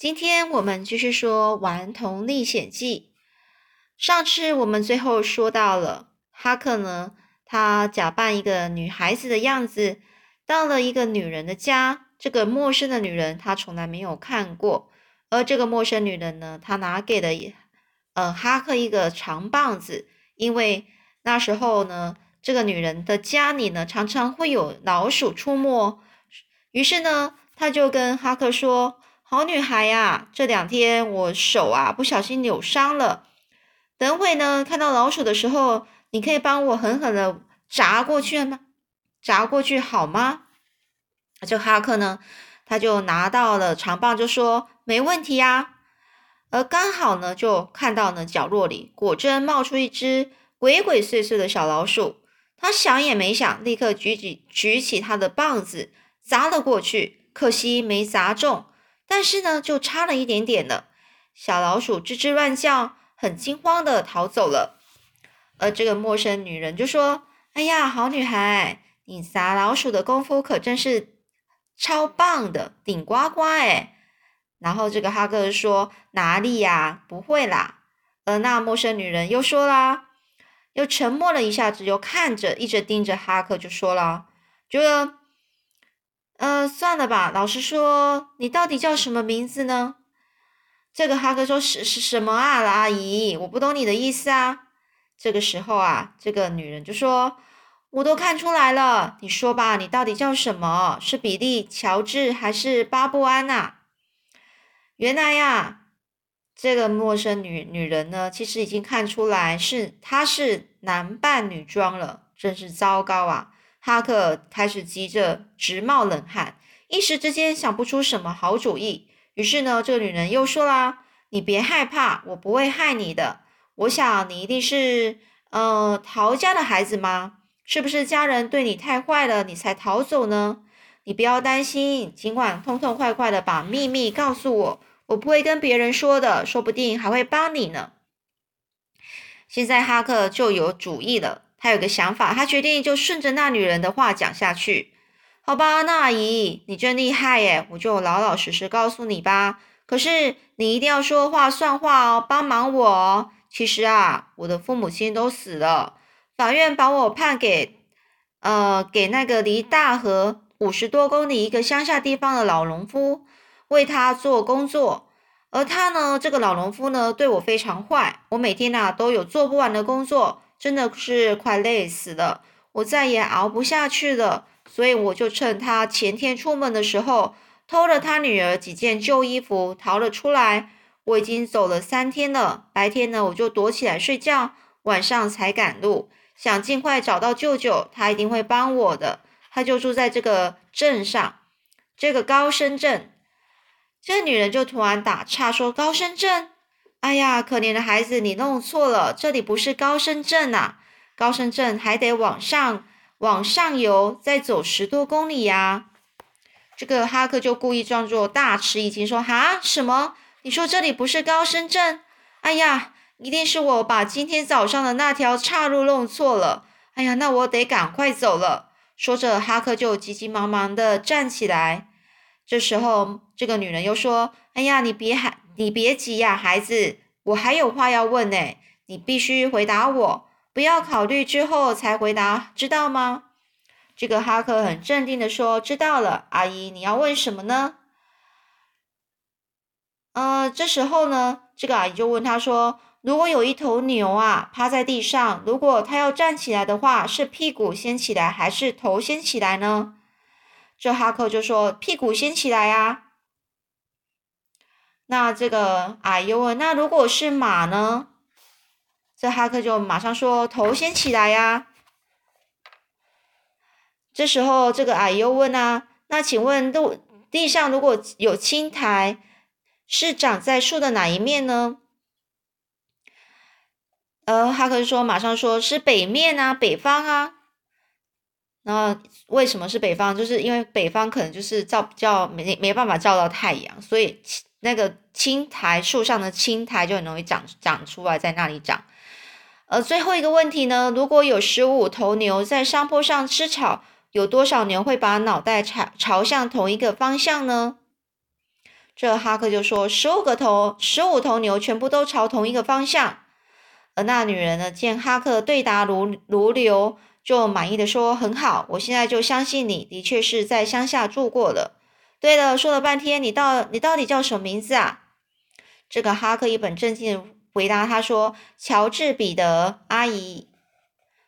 今天我们继续说《顽童历险记》。上次我们最后说到了哈克呢，他假扮一个女孩子的样子，到了一个女人的家。这个陌生的女人他从来没有看过，而这个陌生女人呢，她拿给了呃哈克一个长棒子，因为那时候呢，这个女人的家里呢常常会有老鼠出没，于是呢，他就跟哈克说。好女孩呀，这两天我手啊不小心扭伤了。等会呢，看到老鼠的时候，你可以帮我狠狠的砸过去吗？砸过去好吗？这哈克呢，他就拿到了长棒，就说没问题呀。而刚好呢，就看到呢角落里果真冒出一只鬼鬼祟祟的小老鼠。他想也没想，立刻举起举起他的棒子砸了过去，可惜没砸中。但是呢，就差了一点点了。小老鼠吱吱乱叫，很惊慌的逃走了。而这个陌生女人就说：“哎呀，好女孩，你砸老鼠的功夫可真是超棒的，顶呱呱哎！”然后这个哈克说：“哪里呀？不会啦。”而那陌生女人又说啦，又沉默了一下子，又看着，一直盯着哈克，就说了：“觉得。”呃，算了吧。老实说，你到底叫什么名字呢？这个哈哥说：“是是什么啊，阿姨？我不懂你的意思啊。”这个时候啊，这个女人就说：“我都看出来了，你说吧，你到底叫什么？是比利、乔治还是巴布安呐？”原来呀，这个陌生女女人呢，其实已经看出来是她是男扮女装了，真是糟糕啊！哈克开始急着直冒冷汗，一时之间想不出什么好主意。于是呢，这个女人又说啦：“你别害怕，我不会害你的。我想你一定是呃陶家的孩子吗？是不是家人对你太坏了，你才逃走呢？你不要担心，尽管痛痛快快的把秘密告诉我，我不会跟别人说的，说不定还会帮你呢。”现在哈克就有主意了。他有个想法，他决定就顺着那女人的话讲下去。好吧，那阿姨，你真厉害耶！我就老老实实告诉你吧。可是你一定要说话算话哦，帮忙我。其实啊，我的父母亲都死了，法院把我判给呃给那个离大河五十多公里一个乡下地方的老农夫，为他做工作。而他呢，这个老农夫呢，对我非常坏，我每天呐都有做不完的工作。真的是快累死了，我再也熬不下去了，所以我就趁他前天出门的时候，偷了他女儿几件旧衣服，逃了出来。我已经走了三天了，白天呢我就躲起来睡觉，晚上才赶路，想尽快找到舅舅，他一定会帮我的。他就住在这个镇上，这个高升镇。这女人就突然打岔说：“高升镇。”哎呀，可怜的孩子，你弄错了，这里不是高升镇呐，高升镇还得往上往上游，再走十多公里呀。这个哈克就故意装作大吃一惊，说：“哈，什么？你说这里不是高升镇？哎呀，一定是我把今天早上的那条岔路弄错了。哎呀，那我得赶快走了。”说着，哈克就急急忙忙的站起来。这时候，这个女人又说：“哎呀，你别喊。”你别急呀，孩子，我还有话要问呢。你必须回答我，不要考虑之后才回答，知道吗？这个哈克很镇定的说：“知道了，阿姨，你要问什么呢？”呃，这时候呢，这个阿姨就问他说：“如果有一头牛啊趴在地上，如果它要站起来的话，是屁股先起来还是头先起来呢？”这哈克就说：“屁股先起来啊。”那这个阿姨问：“那如果是马呢？”这哈克就马上说：“头先起来呀。”这时候，这个阿姨又问：“啊，那请问路地上如果有青苔，是长在树的哪一面呢？”呃，哈克说：“马上说是北面啊，北方啊。”那为什么是北方？就是因为北方可能就是照比较没没办法照到太阳，所以。那个青苔树上的青苔就很容易长长出来，在那里长。呃，最后一个问题呢，如果有十五头牛在山坡上吃草，有多少牛会把脑袋朝朝向同一个方向呢？这哈克就说：“十五个头，十五头牛全部都朝同一个方向。”而那女人呢，见哈克对答如如流，就满意的说：“很好，我现在就相信你，的确是在乡下住过了。对了，说了半天，你到你到底叫什么名字啊？”这个哈克一本正经的回答他说：“乔治彼得，阿姨。”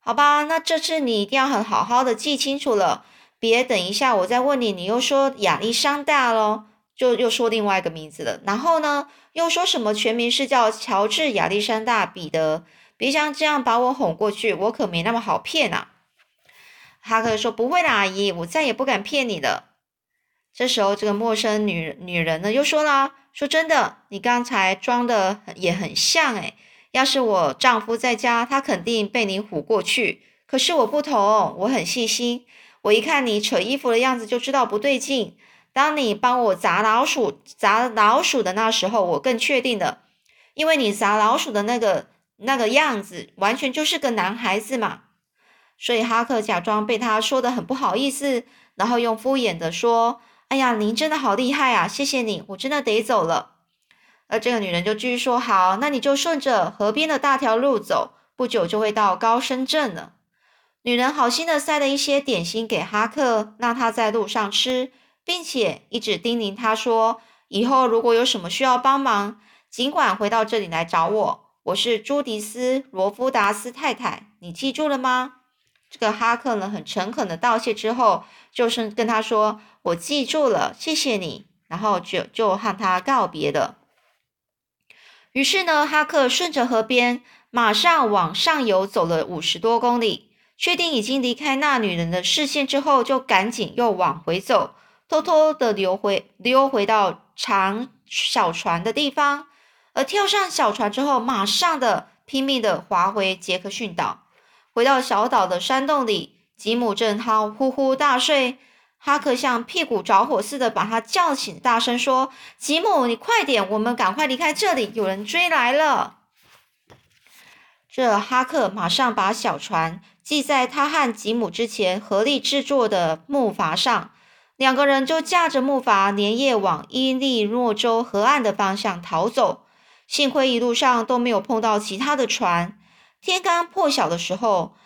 好吧，那这次你一定要很好好的记清楚了，别等一下我再问你，你又说亚历山大喽，就又说另外一个名字了。然后呢？又说什么全名是叫乔治亚历山大彼得？别像这样把我哄过去，我可没那么好骗啊！哈克说：“不会啦，阿姨，我再也不敢骗你了。”这时候，这个陌生女女人呢又说了：“说真的，你刚才装的也很像诶要是我丈夫在家，他肯定被你唬过去。可是我不同，我很细心，我一看你扯衣服的样子就知道不对劲。”当你帮我砸老鼠、砸老鼠的那时候，我更确定的，因为你砸老鼠的那个那个样子，完全就是个男孩子嘛。所以哈克假装被他说的很不好意思，然后用敷衍的说：“哎呀，您真的好厉害啊，谢谢你，我真的得走了。”而这个女人就继续说：“好，那你就顺着河边的大条路走，不久就会到高深镇了。”女人好心的塞了一些点心给哈克，让他在路上吃。并且一直叮咛他说：“以后如果有什么需要帮忙，尽管回到这里来找我。我是朱迪斯·罗夫达斯太太，你记住了吗？”这个哈克呢，很诚恳的道谢之后，就是跟他说：“我记住了，谢谢你。”然后就就和他告别了。于是呢，哈克顺着河边，马上往上游走了五十多公里，确定已经离开那女人的视线之后，就赶紧又往回走。偷偷的溜回溜回到长小船的地方，而跳上小船之后，马上的拼命的划回杰克逊岛。回到小岛的山洞里，吉姆正好呼呼大睡。哈克像屁股着火似的把他叫醒，大声说：“吉姆，你快点，我们赶快离开这里，有人追来了。”这哈克马上把小船系在他和吉姆之前合力制作的木筏上。两个人就驾着木筏连夜往伊利诺州河岸的方向逃走，幸亏一路上都没有碰到其他的船。天刚破晓的时候，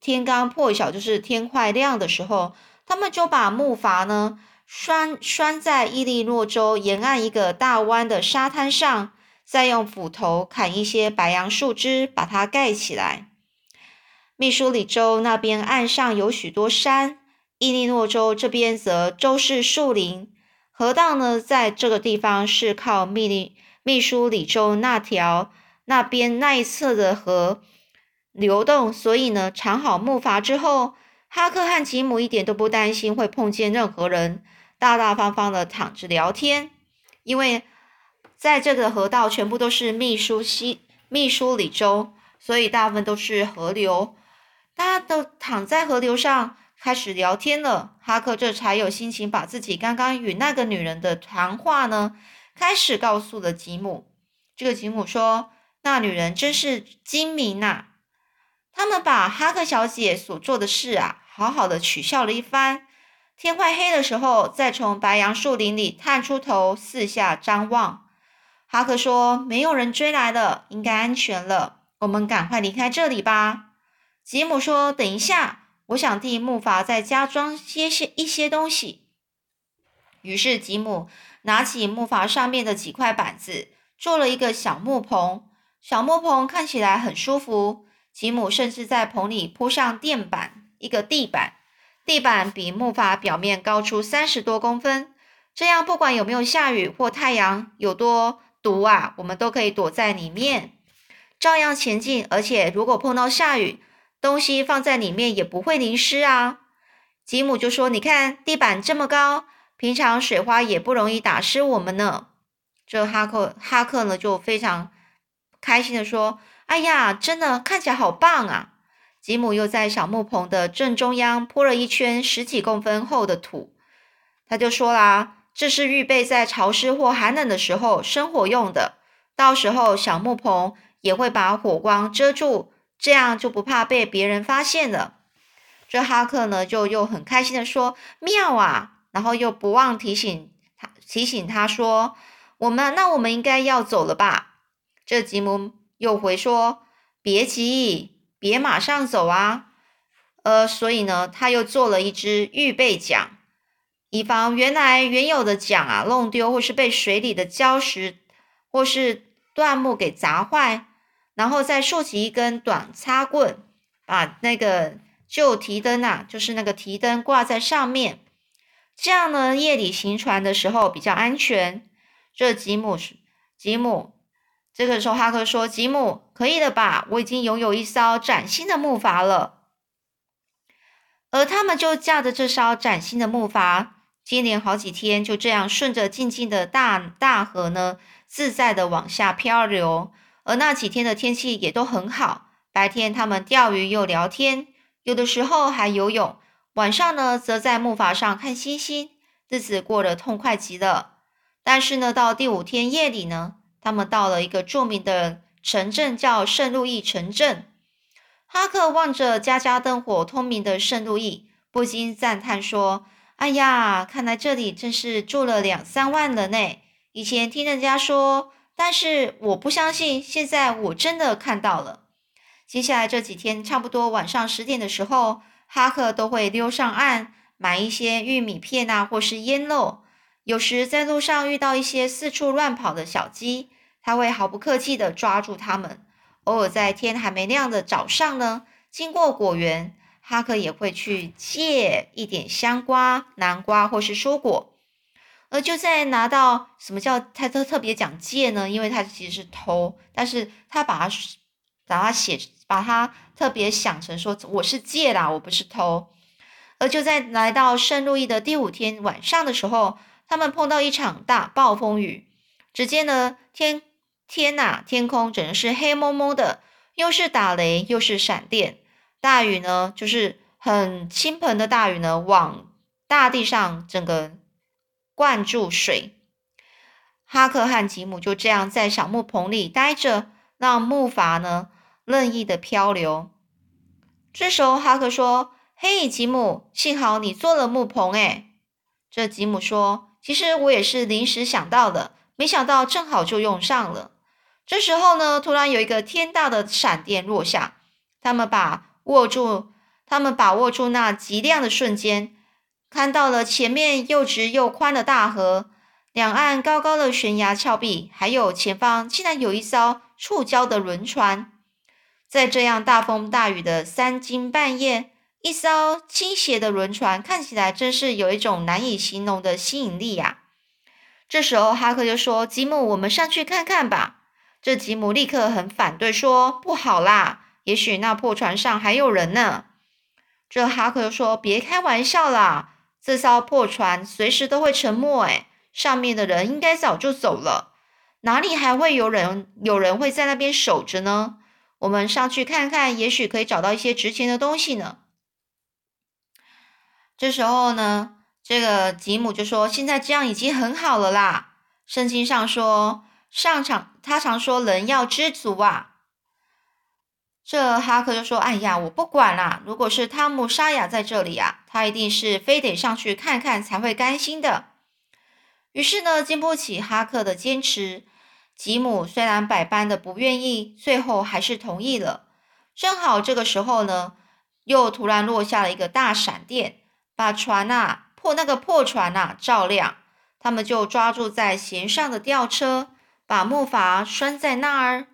天刚破晓就是天快亮的时候，他们就把木筏呢拴拴在伊利诺州沿岸一个大湾的沙滩上，再用斧头砍一些白杨树枝把它盖起来。密苏里州那边岸上有许多山。伊利诺州这边则周是树林，河道呢，在这个地方是靠密密苏里州那条那边那一侧的河流动，所以呢，藏好木筏之后，哈克和吉姆一点都不担心会碰见任何人，大大方方的躺着聊天，因为在这个河道全部都是密苏西密苏里州，所以大部分都是河流，大家都躺在河流上。开始聊天了，哈克这才有心情把自己刚刚与那个女人的谈话呢，开始告诉了吉姆。这个吉姆说：“那女人真是精明呐！”他们把哈克小姐所做的事啊，好好的取笑了一番。天快黑的时候，再从白杨树林里探出头，四下张望。哈克说：“没有人追来了，应该安全了。我们赶快离开这里吧。”吉姆说：“等一下。”我想替木筏再加装些些一些东西。于是吉姆拿起木筏上面的几块板子，做了一个小木棚。小木棚看起来很舒服。吉姆甚至在棚里铺上垫板，一个地板。地板比木筏表面高出三十多公分，这样不管有没有下雨或太阳有多毒啊，我们都可以躲在里面，照样前进。而且如果碰到下雨，东西放在里面也不会淋湿啊。吉姆就说：“你看地板这么高，平常水花也不容易打湿我们呢。”这哈克哈克呢就非常开心的说：“哎呀，真的看起来好棒啊！”吉姆又在小木棚的正中央铺了一圈十几公分厚的土，他就说啦：“这是预备在潮湿或寒冷的时候生火用的，到时候小木棚也会把火光遮住。”这样就不怕被别人发现了。这哈克呢，就又很开心的说：“妙啊！”然后又不忘提醒他提醒他说：“我们那我们应该要走了吧？”这吉姆又回说：“别急，别马上走啊。”呃，所以呢，他又做了一只预备桨，以防原来原有的桨啊弄丢，或是被水里的礁石或是断木给砸坏，然后再竖起一根短插棍，把那个旧提灯啊，就是那个提灯挂在上面，这样呢，夜里行船的时候比较安全。这吉姆吉姆，这个时候哈克说：“吉姆，可以了吧？我已经拥有一艘崭新的木筏了。”而他们就驾着这艘崭新的木筏，接连好几天就这样顺着静静的大大河呢，自在的往下漂流。而那几天的天气也都很好，白天他们钓鱼又聊天，有的时候还游泳，晚上呢则在木筏上看星星，日子过得痛快极了。但是呢，到第五天夜里呢，他们到了一个著名的城镇，叫圣路易城镇。哈克望着家家灯火通明的圣路易，不禁赞叹说：“哎呀，看来这里真是住了两三万人呢！以前听人家说，但是我不相信，现在我真的看到了。”接下来这几天，差不多晚上十点的时候，哈克都会溜上岸买一些玉米片啊，或是腌肉。有时在路上遇到一些四处乱跑的小鸡，他会毫不客气地抓住它们。偶尔在天还没亮的早上呢，经过果园，哈克也会去借一点香瓜、南瓜或是蔬果。而就在拿到什么叫他特特别讲借呢？因为他其实是偷，但是他把它把它写，把它特别想成说我是借啦，我不是偷。而就在来到圣路易的第五天晚上的时候，他们碰到一场大暴风雨，只见呢天。天呐，天空整是黑蒙蒙的，又是打雷又是闪电，大雨呢，就是很倾盆的大雨呢，往大地上整个灌注水。哈克和吉姆就这样在小木棚里待着，让木筏呢任意的漂流。这时候，哈克说：“嘿，吉姆，幸好你做了木棚诶。”这吉姆说：“其实我也是临时想到的，没想到正好就用上了。”这时候呢，突然有一个天大的闪电落下，他们把握住，他们把握住那极亮的瞬间，看到了前面又直又宽的大河，两岸高高的悬崖峭壁，还有前方竟然有一艘触礁的轮船。在这样大风大雨的三更半夜，一艘倾斜的轮船看起来真是有一种难以形容的吸引力呀。这时候，哈克就说：“吉姆，我们上去看看吧。”这吉姆立刻很反对，说：“不好啦，也许那破船上还有人呢。”这哈克说：“别开玩笑啦，这艘破船随时都会沉没，诶上面的人应该早就走了，哪里还会有人有人会在那边守着呢？我们上去看看，也许可以找到一些值钱的东西呢。”这时候呢，这个吉姆就说：“现在这样已经很好了啦，圣经上说。”上场，他常说人要知足啊。这哈克就说：“哎呀，我不管啦。如果是汤姆沙雅在这里啊，他一定是非得上去看看才会甘心的。”于是呢，经不起哈克的坚持，吉姆虽然百般的不愿意，最后还是同意了。正好这个时候呢，又突然落下了一个大闪电，把船啊破那个破船啊照亮。他们就抓住在弦上的吊车。把木筏拴在那儿，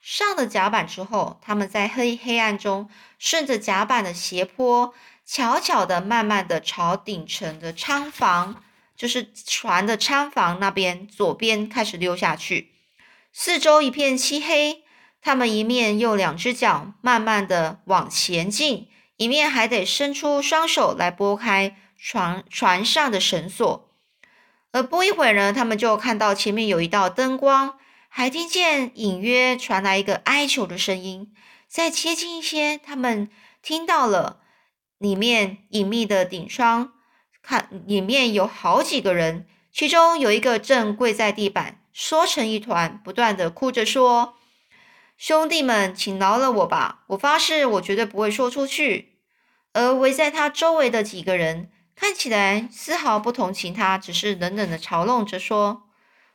上了甲板之后，他们在黑黑暗中顺着甲板的斜坡，悄悄的、慢慢的朝顶层的舱房，就是船的舱房那边左边开始溜下去。四周一片漆黑，他们一面用两只脚慢慢的往前进，一面还得伸出双手来拨开船船上的绳索。而不一会儿呢，他们就看到前面有一道灯光，还听见隐约传来一个哀求的声音。再接近一些，他们听到了里面隐秘的顶窗，看里面有好几个人，其中有一个正跪在地板，缩成一团，不断的哭着说：“兄弟们，请饶了我吧！我发誓，我绝对不会说出去。”而围在他周围的几个人。看起来丝毫不同情他，只是冷冷的嘲弄着说：“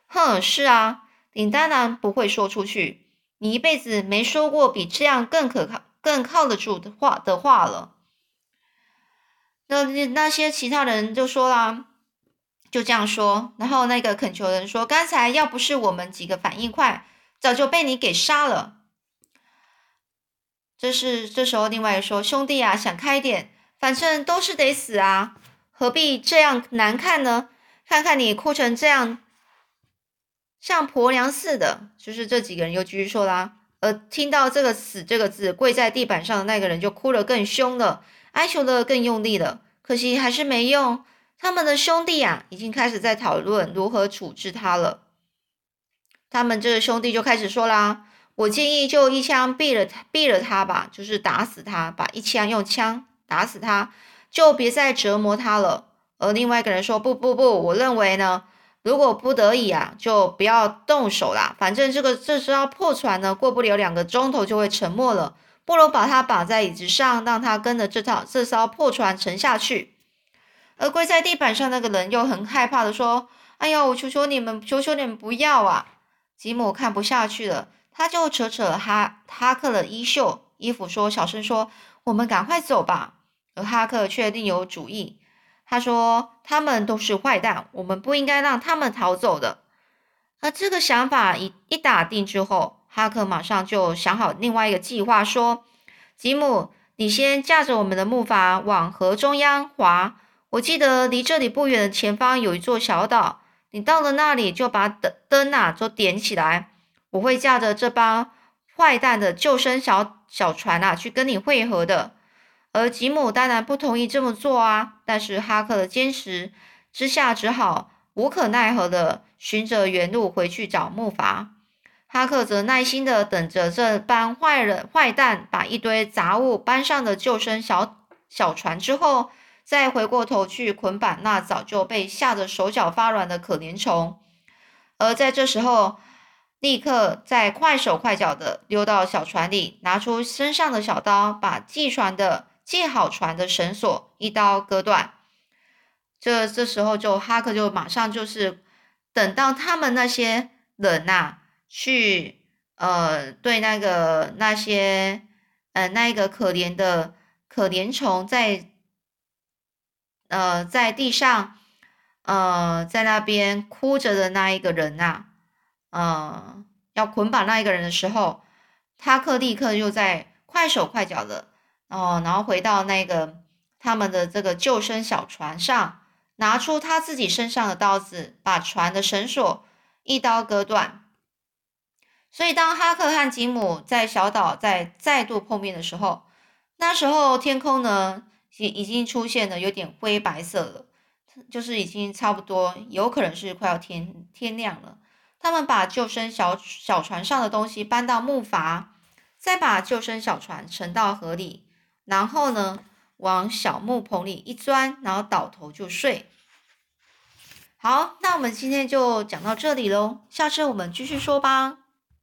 哼，是啊，你当然不会说出去，你一辈子没说过比这样更可靠、更靠得住的话的话了。”那那些其他人就说啦，就这样说。然后那个恳求人说：“刚才要不是我们几个反应快，早就被你给杀了。”这是这时候，另外说：“兄弟啊，想开点，反正都是得死啊，何必这样难看呢？看看你哭成这样，像婆娘似的。”就是这几个人又继续说啦。而听到这个“死”这个字，跪在地板上的那个人就哭得更凶了，哀求的更用力了。可惜还是没用，他们的兄弟啊，已经开始在讨论如何处置他了。他们这个兄弟就开始说啦。我建议就一枪毙了他，毙了他吧，就是打死他，把一枪用枪打死他，就别再折磨他了。而另外一个人说：“不不不，我认为呢，如果不得已啊，就不要动手啦。反正这个这艘破船呢，过不了两个钟头就会沉没了，不如把他绑在椅子上，让他跟着这套这艘破船沉下去。”而跪在地板上那个人又很害怕的说：“哎呀，我求求你们，求求你们不要啊！”吉姆看不下去了。他就扯扯哈哈克的衣袖衣服，说：“小声说，我们赶快走吧。”而哈克却另有主意。他说：“他们都是坏蛋，我们不应该让他们逃走的。”而这个想法一一打定之后，哈克马上就想好另外一个计划，说：“吉姆，你先驾着我们的木筏往河中央划。我记得离这里不远的前方有一座小岛，你到了那里就把灯灯啊都点起来。”我会驾着这帮坏蛋的救生小小船啊，去跟你会合的。而吉姆当然不同意这么做啊，但是哈克的坚持之下，只好无可奈何的循着原路回去找木筏。哈克则耐心的等着这帮坏人坏蛋把一堆杂物搬上的救生小小船之后，再回过头去捆绑那早就被吓得手脚发软的可怜虫。而在这时候，立刻在快手快脚的溜到小船里，拿出身上的小刀，把寄船的系好船的绳索一刀割断。这这时候就哈克就马上就是等到他们那些人呐，去呃对那个那些呃那一个可怜的可怜虫在呃在地上呃在那边哭着的那一个人呐。嗯，要捆绑那一个人的时候，哈克立刻就在快手快脚的哦，然后回到那个他们的这个救生小船上，拿出他自己身上的刀子，把船的绳索一刀割断。所以，当哈克和吉姆在小岛在再度碰面的时候，那时候天空呢已已经出现了有点灰白色了，就是已经差不多有可能是快要天天亮了。他们把救生小小船上的东西搬到木筏，再把救生小船沉到河里，然后呢，往小木棚里一钻，然后倒头就睡。好，那我们今天就讲到这里喽，下次我们继续说吧。